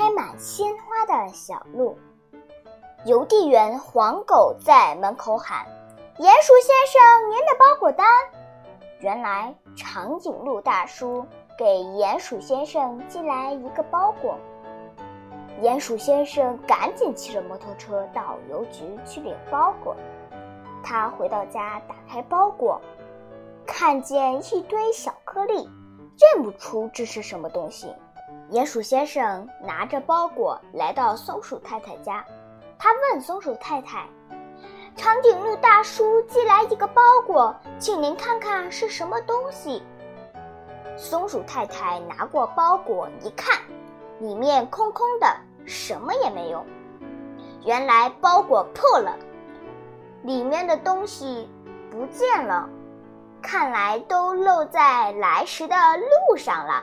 开满鲜花的小路。邮递员黄狗在门口喊：“鼹鼠先生，您的包裹单。”原来长颈鹿大叔给鼹鼠先生寄来一个包裹。鼹鼠先生赶紧骑着摩托车到邮局去领包裹。他回到家，打开包裹，看见一堆小颗粒，认不出这是什么东西。鼹鼠先生拿着包裹来到松鼠太太家，他问松鼠太太。长颈鹿大叔寄来一个包裹，请您看看是什么东西。松鼠太太拿过包裹一看，里面空空的，什么也没有。原来包裹破了，里面的东西不见了，看来都漏在来时的路上了。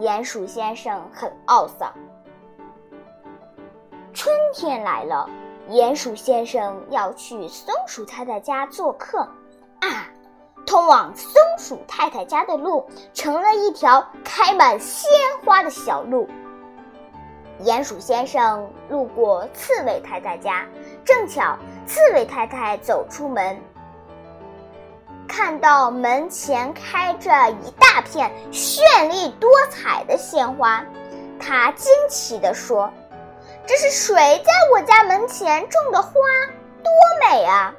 鼹鼠先生很懊丧。春天来了。鼹鼠先生要去松鼠太太家做客，啊，通往松鼠太太家的路成了一条开满鲜花的小路。鼹鼠先生路过刺猬太太家，正巧刺猬太太走出门，看到门前开着一大片绚丽多彩的鲜花，他惊奇地说。这是谁在我家门前种的花？多美啊！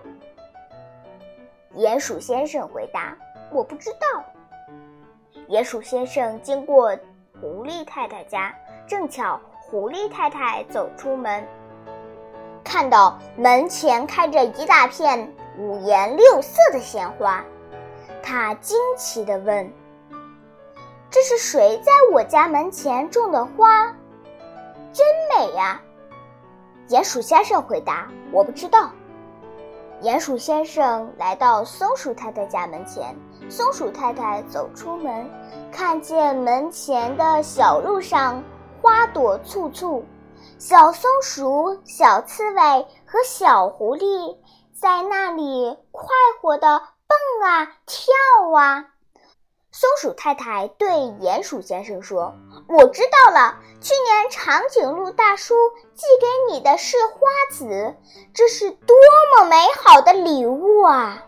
鼹鼠先生回答：“我不知道。”鼹鼠先生经过狐狸太太家，正巧狐狸太太走出门，看到门前开着一大片五颜六色的鲜花，他惊奇地问：“这是谁在我家门前种的花？”真美呀！鼹鼠先生回答：“我不知道。”鼹鼠先生来到松鼠太太家门前，松鼠太太走出门，看见门前的小路上花朵簇簇，小松鼠、小刺猬和小狐狸在那里快活的蹦啊跳啊。松鼠太太对鼹鼠先生说：“我知道了，去年长颈鹿大叔寄给你的是花籽，这是多么美好的礼物啊！”